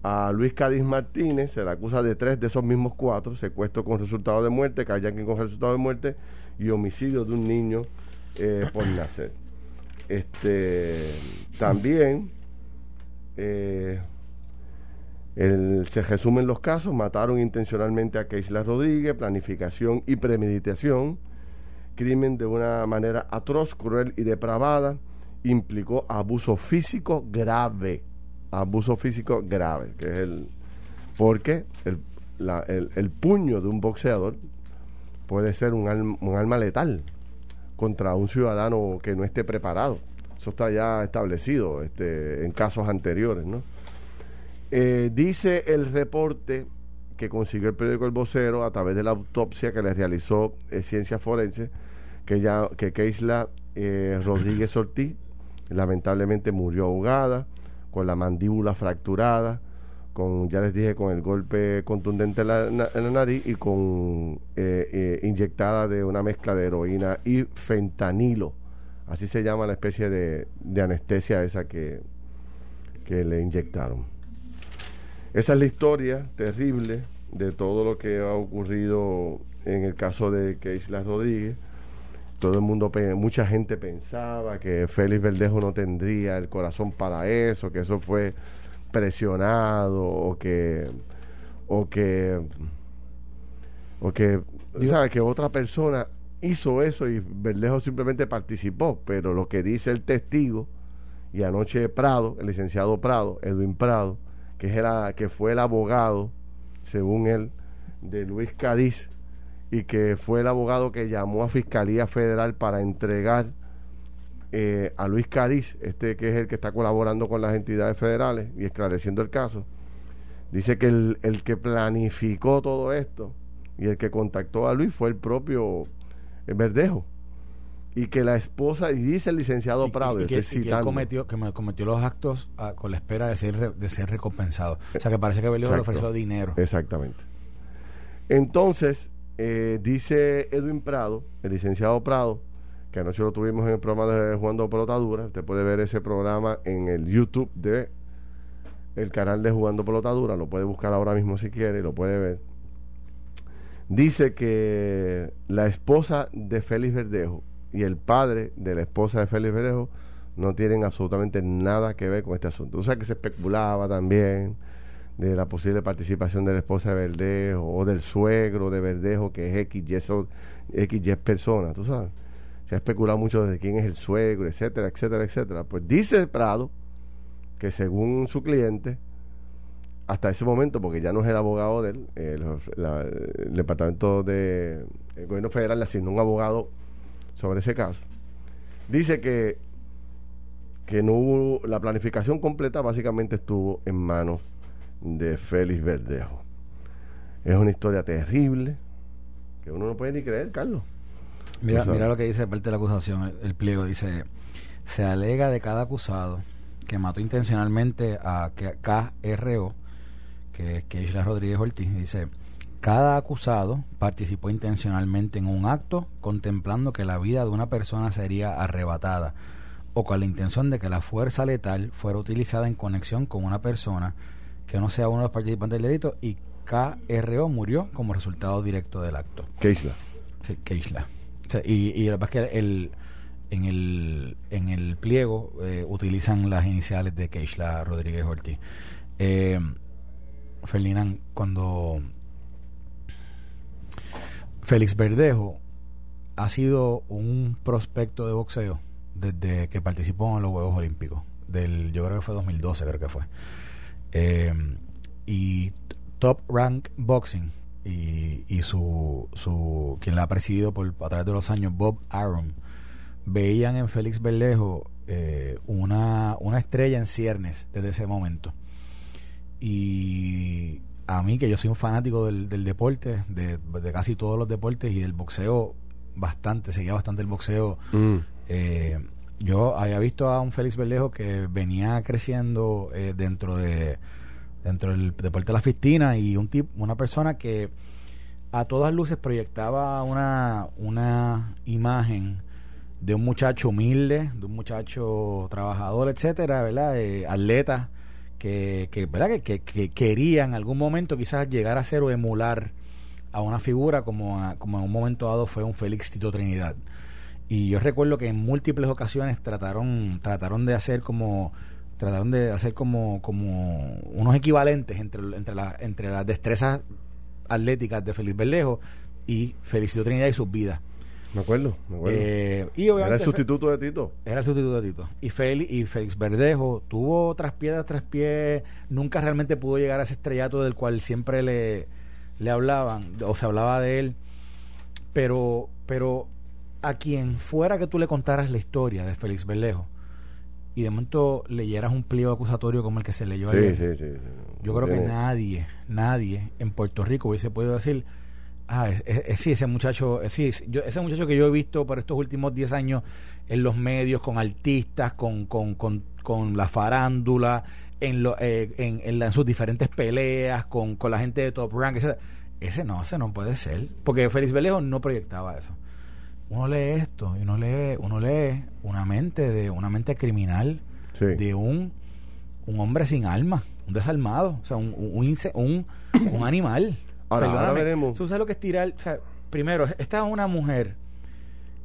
A Luis Cádiz Martínez se le acusa de tres de esos mismos cuatro, secuestro con resultado de muerte, kayaking con resultado de muerte y homicidio de un niño eh, por [coughs] nacer. Este, también eh, se resumen los casos, mataron intencionalmente a Keisla Rodríguez, planificación y premeditación, crimen de una manera atroz, cruel y depravada, implicó abuso físico grave abuso físico grave, que es el... Porque el, el, puño de un boxeador puede ser un, un arma letal contra un ciudadano que no esté preparado. Eso está ya establecido este, en casos anteriores, ¿no? Eh, dice el reporte que consiguió el periódico El Vocero a través de la autopsia que le realizó eh, Ciencia Forense, que ya que Keisla eh, Rodríguez Ortiz lamentablemente murió ahogada con la mandíbula fracturada, con, ya les dije, con el golpe contundente en la, nariz y con eh, eh, inyectada de una mezcla de heroína y fentanilo. Así se llama la especie de, anestesia esa que, que le inyectaron. Esa es la historia terrible de todo lo que ha ocurrido en el caso de Keisla Rodríguez todo el mundo, mucha gente pensaba que Félix Verdejo no tendría el corazón para eso, que eso fue presionado o que o que o que ¿sabes? que otra persona hizo eso y Verdejo simplemente participó, pero lo que dice el testigo y anoche Prado, el licenciado Prado, Edwin Prado, que era que fue el abogado según él de Luis Cádiz y que fue el abogado que llamó a Fiscalía Federal para entregar eh, a Luis Cadiz, este que es el que está colaborando con las entidades federales y esclareciendo el caso, dice que el, el que planificó todo esto y el que contactó a Luis fue el propio eh, Verdejo y que la esposa, y dice el licenciado Prado, y, que, él cometió, que cometió los actos ah, con la espera de ser, de ser recompensado. O sea que parece que Verdejo le ofreció dinero. Exactamente. Entonces, eh, dice Edwin Prado, el licenciado Prado, que anoche lo tuvimos en el programa de Jugando Pelotadura. Usted puede ver ese programa en el YouTube de el canal de Jugando Pelotadura. Lo puede buscar ahora mismo si quiere, lo puede ver. Dice que la esposa de Félix Verdejo y el padre de la esposa de Félix Verdejo no tienen absolutamente nada que ver con este asunto. O sea que se especulaba también de la posible participación de la esposa de Verdejo o del suegro de Verdejo que es X, Y, X, Y persona, tú sabes. Se ha especulado mucho de quién es el suegro, etcétera, etcétera, etcétera. Pues dice Prado que según su cliente, hasta ese momento, porque ya no es el abogado del el, el departamento de gobierno federal le asignó un abogado sobre ese caso, dice que que no hubo la planificación completa básicamente estuvo en manos de Félix Verdejo. Es una historia terrible que uno no puede ni creer, Carlos. Mira, mira lo que dice parte de la acusación, el, pliego dice, se alega de cada acusado que mató intencionalmente a KRO, que es Keishla Rodríguez Ortiz, dice, cada acusado participó intencionalmente en un acto contemplando que la vida de una persona sería arrebatada o con la intención de que la fuerza letal fuera utilizada en conexión con una persona que no sea uno de los participantes del delito y KRO murió como resultado directo del acto. Keisla. Sí, Keisla. y, y lo que pasa es que el, en, el, en el pliego eh, utilizan las iniciales de Keisla Rodríguez Ortiz. Eh, Ferdinand, cuando Félix Verdejo ha sido un prospecto de boxeo desde que participó en los Juegos Olímpicos. Del, yo creo que fue 2012, creo que fue. Eh, y Top Rank Boxing y, y su, su quien la ha presidido por, a través de los años, Bob Arum, veían en Félix Berlejo eh, una, una estrella en ciernes desde ese momento. Y a mí, que yo soy un fanático del, del deporte, de, de, casi todos los deportes y del boxeo bastante, seguía bastante el boxeo. Mm. Eh, yo había visto a un Félix Berlejo que venía creciendo eh, dentro de dentro del deporte de la fistina y un tipo, una persona que a todas luces proyectaba una, una imagen de un muchacho humilde, de un muchacho trabajador, etcétera, ¿verdad? Eh, atleta que, que, ¿verdad? Que, que, quería en algún momento quizás llegar a ser o emular a una figura como, como en un momento dado fue un Félix Tito Trinidad. Y yo recuerdo que en múltiples ocasiones trataron, trataron de hacer como trataron de hacer como, como unos equivalentes entre, entre, la, entre las destrezas atléticas de Félix Berlejo y Felicito Trinidad y sus vidas. Me acuerdo, me acuerdo. Eh, y era el sustituto de Tito. Era el sustituto de Tito. Y Félix, y Félix Verdejo tuvo tras piedras tras pie, nunca realmente pudo llegar a ese estrellato del cual siempre le, le hablaban, o se hablaba de él. Pero, pero a quien fuera que tú le contaras la historia de Félix Berlejo y de momento leyeras un pliego acusatorio como el que se leyó sí, ayer, sí, sí, yo creo que nadie, nadie en Puerto Rico hubiese podido decir, ah, es, sí, ese muchacho, sí, yo, ese muchacho que yo he visto por estos últimos 10 años en los medios, con artistas, con, con, con, con la farándula, en, lo, eh, en, en, sus diferentes peleas, con, con la gente de Top Rank, ese, ese no, ese no puede ser, porque Félix Berlejo no proyectaba eso uno lee esto y uno lee, uno lee una mente de una mente criminal de un, un hombre sin alma, un desalmado, o sea, un, un, un, animal. [coughs] Ahora, veremos. ¿Tú sabes lo que es tirar? O sea, primero, esta es una mujer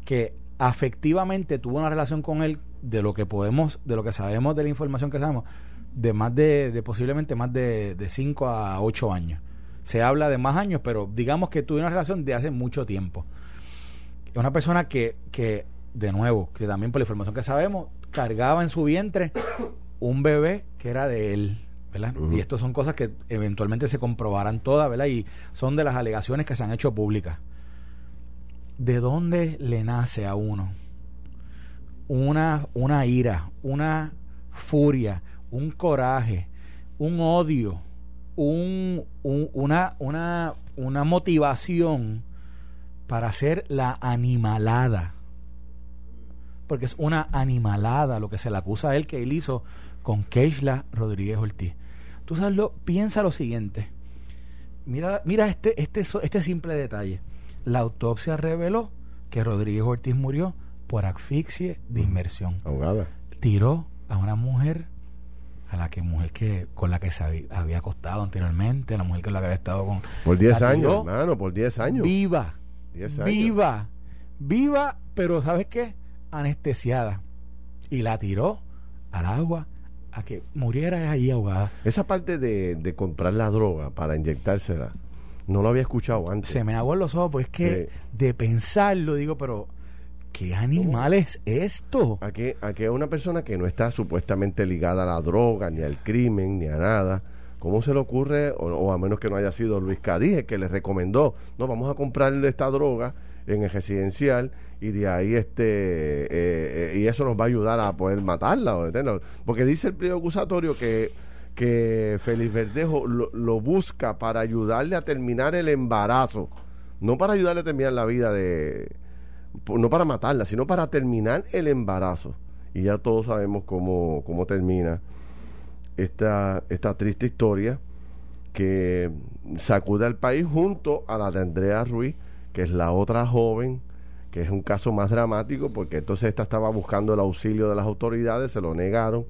que afectivamente tuvo una relación con él de lo que podemos, de lo que sabemos de la información que sabemos, de más de, de posiblemente más de 5 a 8 años. Se habla de más años, pero digamos que tuvo una relación de hace mucho tiempo. Es una persona que, que, de nuevo, que también por la información que sabemos, cargaba en su vientre un bebé que era de él. ¿verdad? Y esto son cosas que eventualmente se comprobarán todas, ¿verdad? Y son de las alegaciones que se han hecho públicas. ¿de dónde le nace a uno una, una ira, una furia, un coraje, un odio, un, una, una, una motivación para hacer la animalada? Porque es una animalada lo que se le acusa a él que él hizo con Keishla Rodríguez Ortiz. Tú sabes lo, piensa lo siguiente. Mira, mira este, este, este simple detalle. La autopsia reveló que Rodríguez Ortiz murió por asfixia de inmersión. Ahogada. Tiró a una mujer a la que mujer que con la que se había, acostado anteriormente, la mujer con la que había estado con por 10 años, hermano, por 10 años. Viva. Viva. Viva, pero ¿sabes qué? Anestesiada. Y la tiró al agua a que muriera ahí ahogada. Esa parte de, de comprar la droga para inyectársela, no lo había escuchado antes. Se me aguan los ojos, pues es que de pensarlo, digo, pero ¿qué animal es esto? A que, a que una persona que no está supuestamente ligada a la droga, ni al crimen, ni a nada, ¿cómo se le ocurre, o, a menos que no haya sido Luis Cadíje que le recomendó, no, vamos a comprarle esta droga en el residencial y de ahí este eh, eh, y eso nos va a ayudar a poder matarla o porque dice el pliego acusatorio que que Félix Verdejo lo, busca para ayudarle a terminar el embarazo. No para ayudarle a terminar la vida de no para matarla sino para terminar el embarazo. Y ya todos sabemos cómo, cómo termina esta, esta triste historia que sacude al país junto a la de Andrea Ruiz que es la otra joven que es un caso más dramático porque entonces esta estaba buscando el auxilio de las autoridades, se lo negaron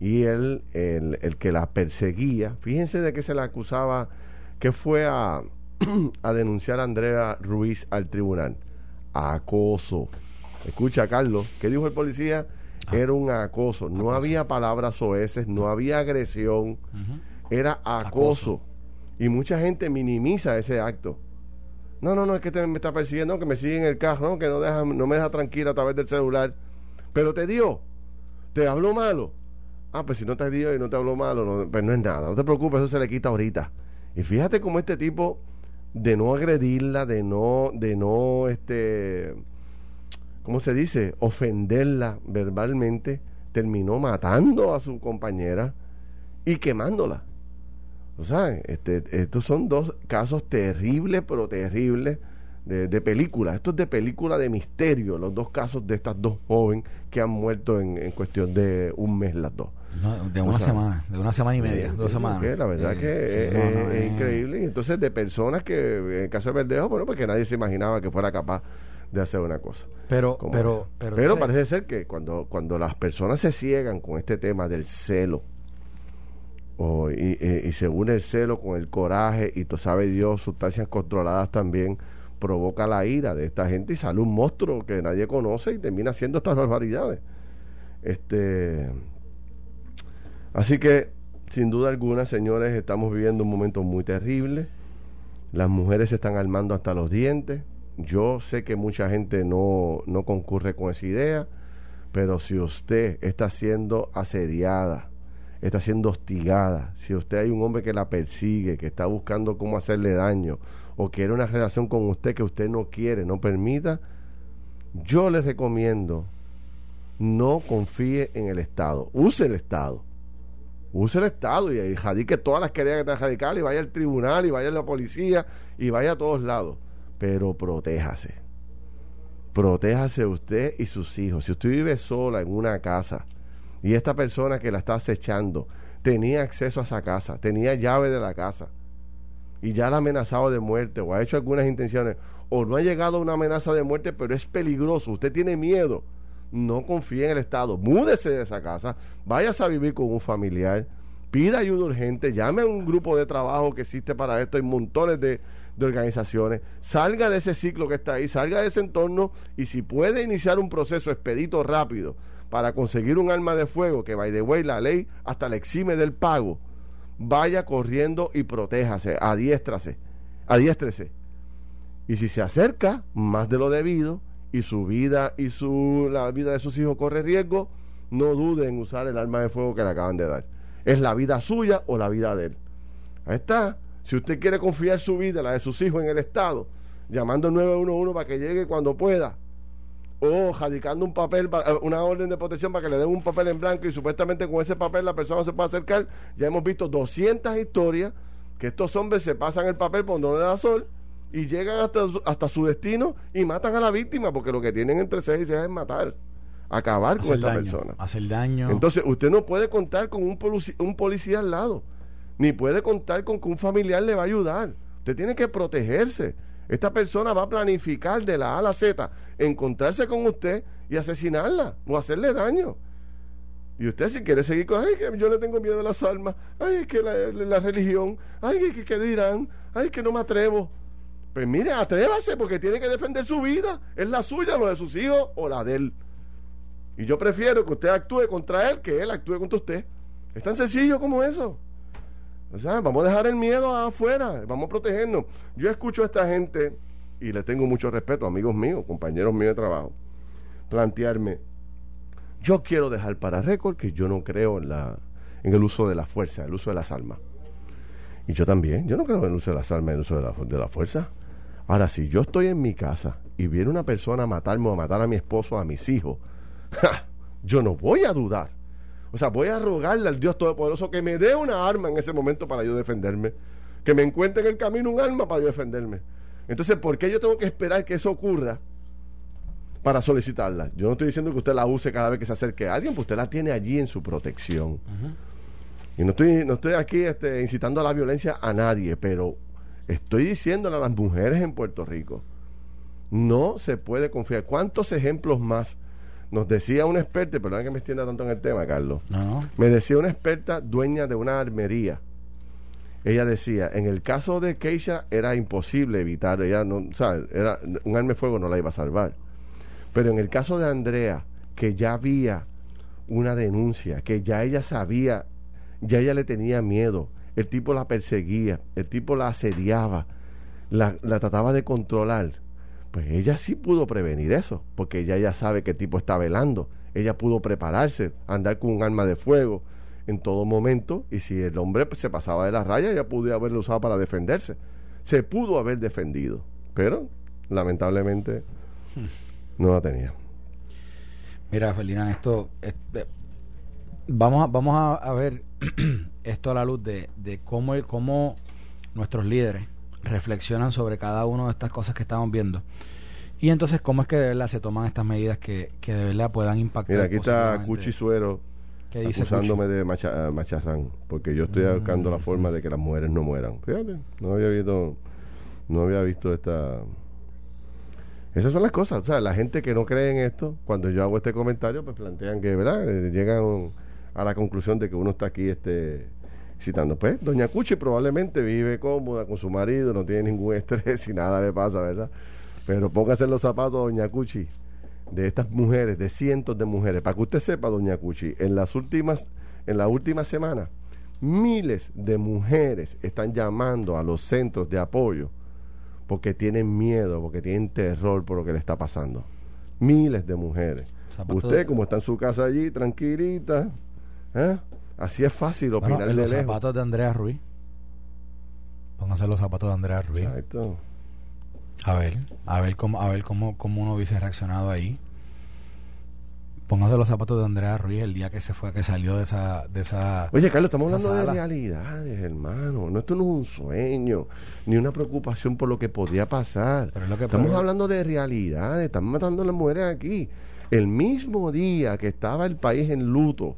y él, el, que la perseguía, fíjense de que se la acusaba, que fue a, [clears throat] a denunciar a Andrea Ruiz al tribunal, acoso. Escucha, Carlos, ¿qué dijo el policía? Ah. Era un acoso, no había palabras soeces, no había agresión, era acoso. Y mucha gente minimiza ese acto. No, no, no, es que me está persiguiendo, que me sigue en el carro, que no, deja, no me deja tranquila a través del celular. Pero te dio, te habló malo. Ah, pues si no te dio y no te habló malo, no, pues no es nada, no te preocupes, eso se le quita ahorita. Y fíjate cómo este tipo, de no agredirla, de no, de no, este, ¿cómo se dice? Ofenderla verbalmente, terminó matando a su compañera y quemándola. O sea, este, estos son dos casos terribles, pero terribles de, de, película. Esto es de película de misterio, los dos casos de estas dos jóvenes que han muerto en, cuestión de un mes las dos. de una semana, de una semana y media, dos semanas. la verdad que es, increíble. Y entonces de personas que, en el caso de Verdejo, bueno, porque nadie se imaginaba que fuera capaz de hacer una cosa. Pero, pero, pero, pero parece ser que cuando, cuando las personas se ciegan con este tema del celo, y, según el celo con el coraje y tú sabes Dios, sustancias controladas también provoca la ira de esta gente y sale un monstruo que nadie conoce y termina haciendo estas barbaridades. Este, así que, sin duda alguna, señores, estamos viviendo un momento muy terrible. Las mujeres se están armando hasta los dientes. Yo sé que mucha gente no, no concurre con esa idea, pero si usted está siendo asediada, está siendo hostigada, si usted hay un hombre que la persigue, que está buscando cómo hacerle daño, o quiere una relación con usted que usted no quiere, no permita, yo le recomiendo no confíe en el Estado, use el Estado. Use el Estado y, jadique todas las querencias que está radical y vaya al tribunal y vaya a la policía y vaya a todos lados. Pero protéjase. Protéjase usted y sus hijos. Si usted vive sola en una casa, y esta persona que la está acechando tenía acceso a esa casa, tenía llave de la casa y ya la ha amenazado de muerte o ha hecho algunas intenciones o no ha llegado a una amenaza de muerte, pero es peligroso, usted tiene miedo, no confíe en el Estado, múdese de esa casa, váyase a vivir con un familiar, pida ayuda urgente, llame a un grupo de trabajo que existe para esto, hay montones de, de organizaciones, salga de ese ciclo que está ahí, salga de ese entorno y si puede iniciar un proceso expedito rápido para conseguir un arma de fuego, que by the way la ley hasta le exime del pago, vaya corriendo y protéjase, adiéstrase, adiéstrese. Y si se acerca más de lo debido y su vida y su, la vida de sus hijos corre riesgo, no dude en usar el arma de fuego que le acaban de dar. Es la vida suya o la vida de él. Ahí está. Si usted quiere confiar su vida, la de sus hijos en el Estado, llamando al 911 para que llegue cuando pueda, o radicando un papel, eh, una orden de protección para que le den un papel en blanco y supuestamente con ese papel la persona se puede acercar. Ya hemos visto 200 historias que estos hombres se pasan el papel por donde le da sol y llegan hasta, hasta su destino y matan a la víctima porque lo que tienen entre seis y seis es matar acabar con esta persona. Hacer daño. Entonces, usted no puede contar con un policía al lado, ni puede contar con que un familiar le va a ayudar. Usted tiene que protegerse. Esta persona va a planificar de la A a la Z, encontrarse con usted y asesinarla o hacerle daño. Y usted si quiere seguir con, ay, que yo le tengo miedo a las almas, ay, que la, religión, ay, que, que dirán, ay, que no me atrevo. Pues mire, atrévase porque tiene que defender su vida. Es la suya, lo de sus hijos o la de él. Y yo prefiero que usted actúe contra él que él actúe contra usted. Es tan sencillo como eso. O sea, vamos a dejar el miedo afuera, vamos a protegernos. Yo escucho a esta gente, y le tengo mucho respeto, amigos míos, compañeros míos de trabajo, plantearme, yo quiero dejar para récord que yo no creo en, el uso de la fuerza, el uso de las armas. Y yo también, yo no creo en el uso de las armas, en el uso de la, de la fuerza. Ahora, si yo estoy en mi casa y viene una persona a matarme o a matar a mi esposo, a mis hijos, [laughs] yo no voy a dudar. O sea, voy a rogarle al Dios Todopoderoso que me dé una arma en ese momento para yo defenderme. Que me encuentre en el camino un arma para yo defenderme. Entonces, ¿por qué yo tengo que esperar que eso ocurra para solicitarla? Yo no estoy diciendo que usted la use cada vez que se acerque a alguien, pues usted la tiene allí en su protección. Y no estoy, no estoy aquí este, incitando a la violencia a nadie, pero estoy diciéndole a las mujeres en Puerto Rico, no se puede confiar. ¿Cuántos ejemplos más? Nos decía una experta, perdón que me extienda tanto en el tema, Carlos. Me decía una experta dueña de una armería. Ella decía, en el caso de Keisha era imposible evitar, ella no, Era, un arma de fuego no la iba a salvar. Pero en el caso de Andrea, que ya había una denuncia, que ya ella sabía, ya ella le tenía miedo, el tipo la perseguía, el tipo la asediaba, la, la trataba de controlar pues ella sí pudo prevenir eso, porque ella ya sabe que el tipo está velando. Ella pudo prepararse, andar con un arma de fuego en todo momento, y si el hombre pues, se pasaba de la raya, ella pudo haberlo usado para defenderse. Se pudo haber defendido, pero lamentablemente no la tenía. Mira, Felina, esto, vamos a, vamos a, ver [clears throat] esto a la luz de, de cómo, cómo nuestros líderes reflexionan sobre cada una de estas cosas que estamos viendo. Y entonces, ¿cómo es que de verdad se toman estas medidas que, que de verdad puedan impactar? Mira, aquí está Cuchi Suero acusándome de macha, macharrán, porque yo estoy buscando la forma de que las mujeres no mueran. Fíjate, no había visto, no había visto esta... Esas son las cosas, o sea, la gente que no cree en esto, cuando yo hago este comentario, pues plantean que, ¿verdad? Eh, llegan a la conclusión de que uno está aquí este citando. Pues, doña Cuchi probablemente vive cómoda con su marido, no tiene ningún [laughs] estrés y nada le pasa, ¿verdad? Pero póngase los zapatos, doña Cuchi, de estas mujeres, de cientos de mujeres. Para que usted sepa, doña Cuchi, en las últimas, en la última semana, miles de mujeres están llamando a los centros de apoyo porque tienen miedo, porque tienen terror por lo que le está pasando. Miles de mujeres. Usted, como está en su casa allí, tranquilita, ¿eh? Así es fácil opinar bueno, los zapatos de Andrea Ruiz. Pónganse los zapatos de Andrea Ruiz. Exacto. A ver, a ver cómo, a ver cómo, cómo uno hubiese reaccionado ahí. Póngase los zapatos de Andrea Ruiz el día que se fue, que salió de esa, de esa. Oye, Carlos, estamos hablando de realidades, hermano. No, esto no es un sueño, ni una preocupación por lo que podría pasar. estamos hablando de realidades, estamos matando a las mujeres aquí. El mismo día que estaba el país en luto,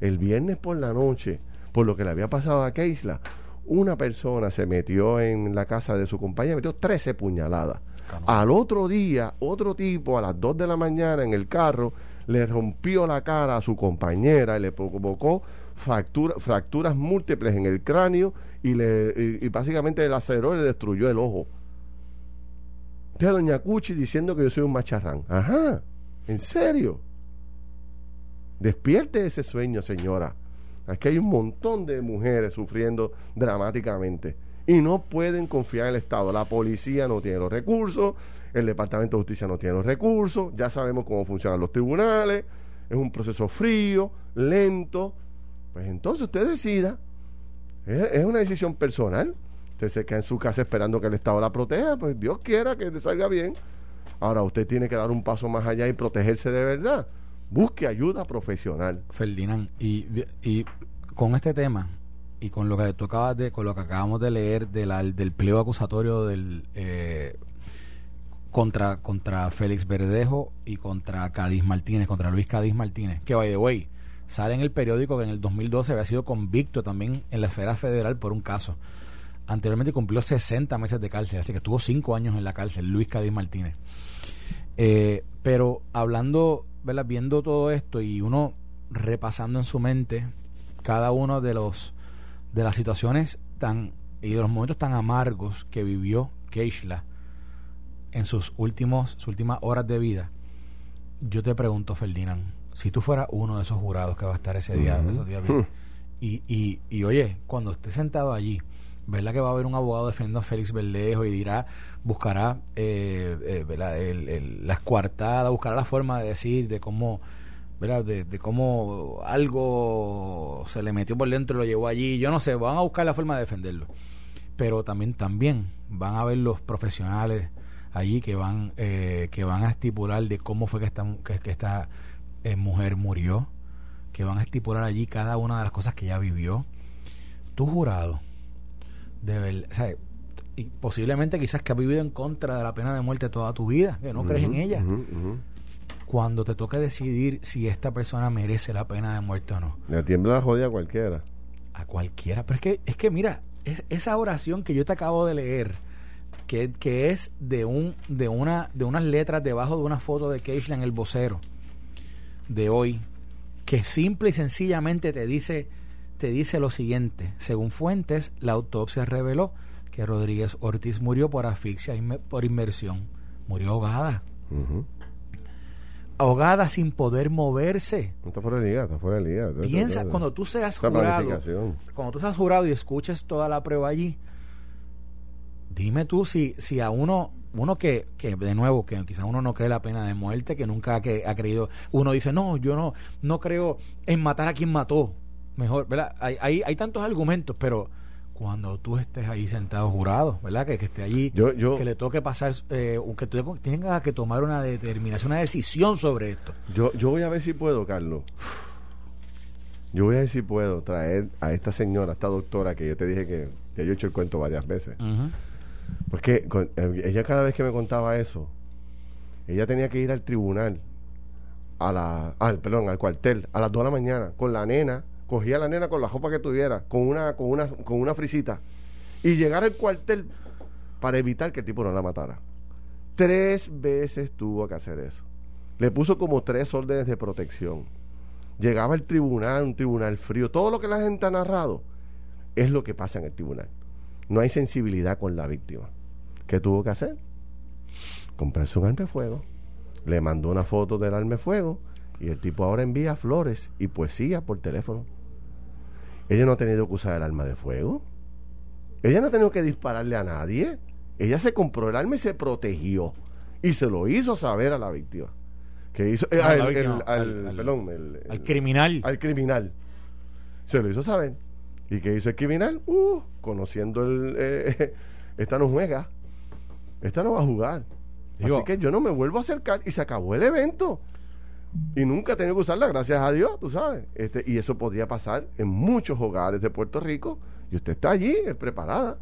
el viernes por la noche, por lo que le había pasado a Keisla, una persona se metió en la casa de su compañera, metió 13 puñaladas. Al otro día, otro tipo a las 2 de la mañana en el carro le rompió la cara a su compañera y le provocó fracturas múltiples en el cráneo y, le, y, básicamente el aceró y le destruyó el ojo. Entonces, doña Cuchi diciendo que yo soy un macharrán. Ajá, ¿en serio? Despierte ese sueño, señora. Aquí hay un montón de mujeres sufriendo dramáticamente y no pueden confiar en el Estado. La policía no tiene los recursos, el Departamento de Justicia no tiene los recursos, ya sabemos cómo funcionan los tribunales, es un proceso frío, lento. Pues entonces usted decida, es, una decisión personal. Usted se queda en su casa esperando que el Estado la proteja, pues Dios quiera que le salga bien. Ahora usted tiene que dar un paso más allá y protegerse de verdad. Busque ayuda profesional. Ferdinand, y, y con este tema y con lo que tú acabas de, con lo que acabamos de leer del, del pliego acusatorio del eh, contra, contra Félix Verdejo y contra Cádiz Martínez, contra Luis Cádiz Martínez, que by the way, sale en el periódico que en el 2012 había sido convicto también en la esfera federal por un caso. Anteriormente cumplió 60 meses de cárcel, así que estuvo 5 años en la cárcel, Luis Cádiz Martínez. Eh, pero hablando, ¿verdad? viendo todo esto y uno repasando en su mente cada uno de los de las situaciones tan y de los momentos tan amargos que vivió Keishla en sus últimos sus últimas horas de vida, yo te pregunto, Ferdinand, si tú fueras uno de esos jurados que va a estar ese día, esos días [laughs] y, y, y oye, cuando esté sentado allí, ¿verdad que va a haber un abogado defendiendo a Félix Berlejo y dirá, buscará eh, eh, escuartada, buscará la forma de decir, de cómo, ¿verdad? De, de, cómo algo se le metió por dentro y lo llevó allí, yo no sé, van a buscar la forma de defenderlo. Pero también, también van a ver los profesionales allí que van, eh, que van a estipular de cómo fue que esta, que, esta mujer murió, que van a estipular allí cada una de las cosas que ella vivió. Tu jurado, de o sea, y posiblemente quizás que has vivido en contra de la pena de muerte toda tu vida, que no crees en ella. Cuando te toca decidir si esta persona merece la pena de muerte o no. Le tiembla la jodida a cualquiera. A cualquiera. Pero es que, es que mira, es, esa oración que yo te acabo de leer, que, que es de un, de una, de unas letras debajo de una foto de Keishla en el vocero de hoy, que simple y sencillamente te dice te dice lo siguiente. Según fuentes, la autopsia reveló que Rodríguez Ortiz murió por asfixia por inmersión. Murió ahogada. Ahogada sin poder moverse. está fuera de liga, está fuera de liga. Piensa, cuando tú seas jurado, cuando tú seas jurado y escuches toda la prueba allí, dime tú si, si a uno, uno que, que de nuevo, que quizás uno no cree la pena de muerte, que nunca ha, que, ha creído, uno dice, no, yo no, no creo en matar a quien mató mejor, ¿verdad? Hay, hay, hay tantos argumentos, pero cuando tú estés ahí sentado jurado, ¿verdad? Que, que esté allí, que le toque pasar, eh, que tú tengas que tomar una determinación, una decisión sobre esto. Yo, yo voy a ver si puedo, Carlos. Yo voy a ver si puedo traer a esta señora, a esta doctora que yo te dije que ya yo he hecho el cuento varias veces. Pues que eh, ella cada vez que me contaba eso, ella tenía que ir al tribunal, a la, al, perdón, al cuartel, a las 2 de la mañana, con la nena cogía a la nena con la ropa que tuviera, con una, con una, con una frisita, y llegar al cuartel para evitar que el tipo no la matara. Tres veces tuvo que hacer eso. Le puso como tres órdenes de protección. Llegaba al tribunal, un tribunal frío. Todo lo que la gente ha narrado es lo que pasa en el tribunal. No hay sensibilidad con la víctima. ¿Qué tuvo que hacer? Comprarse un arma de fuego. Le mandó una foto del arma de fuego y el tipo ahora envía flores y poesía por teléfono. Ella no ha tenido que usar el arma de fuego. Ella no ha tenido que dispararle a nadie. Ella se compró el arma y se protegió. Y se lo hizo saber a la víctima. Que hizo, al, criminal. Al criminal. Se lo hizo saber. ¿Y qué hizo el criminal? Uh, conociendo el... Eh, [laughs] esta no juega. Esta no va a jugar. Así que yo no me vuelvo a acercar y se acabó el evento y nunca he tenido que usarla, gracias a Dios, tú sabes. Este, y eso podría pasar en muchos hogares de Puerto Rico y usted está allí, es preparada,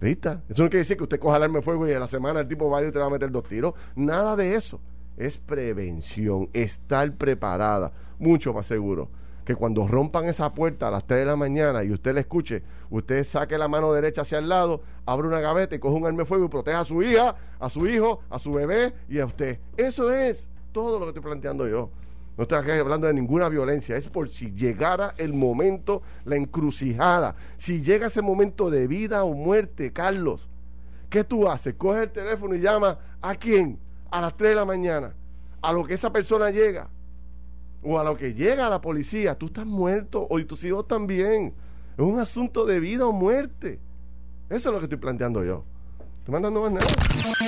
lista. Eso no quiere decir que usted coja el arma de fuego y a la semana el tipo va y te va a meter dos tiros. Nada de eso. Es prevención, estar preparada, mucho más seguro. Que cuando rompan esa puerta a las 3 de la mañana y usted le escuche, usted saque la mano derecha hacia el lado, abre una gaveta y coge un arma de fuego y proteja a su hija, a su hijo, a su bebé y a usted. Eso es todo lo que estoy planteando yo. No estoy hablando de ninguna violencia, es por si llegara el momento, la encrucijada. Si llega ese momento de vida o muerte, Carlos, ¿qué tú haces? Coge el teléfono y llama a quién? A las 3 de la mañana. A lo que esa persona llega. O a lo que llega a la policía. Tú estás muerto o tus hijos también. Es un asunto de vida o muerte. Eso es lo que estoy planteando yo. Estoy mandando más nada.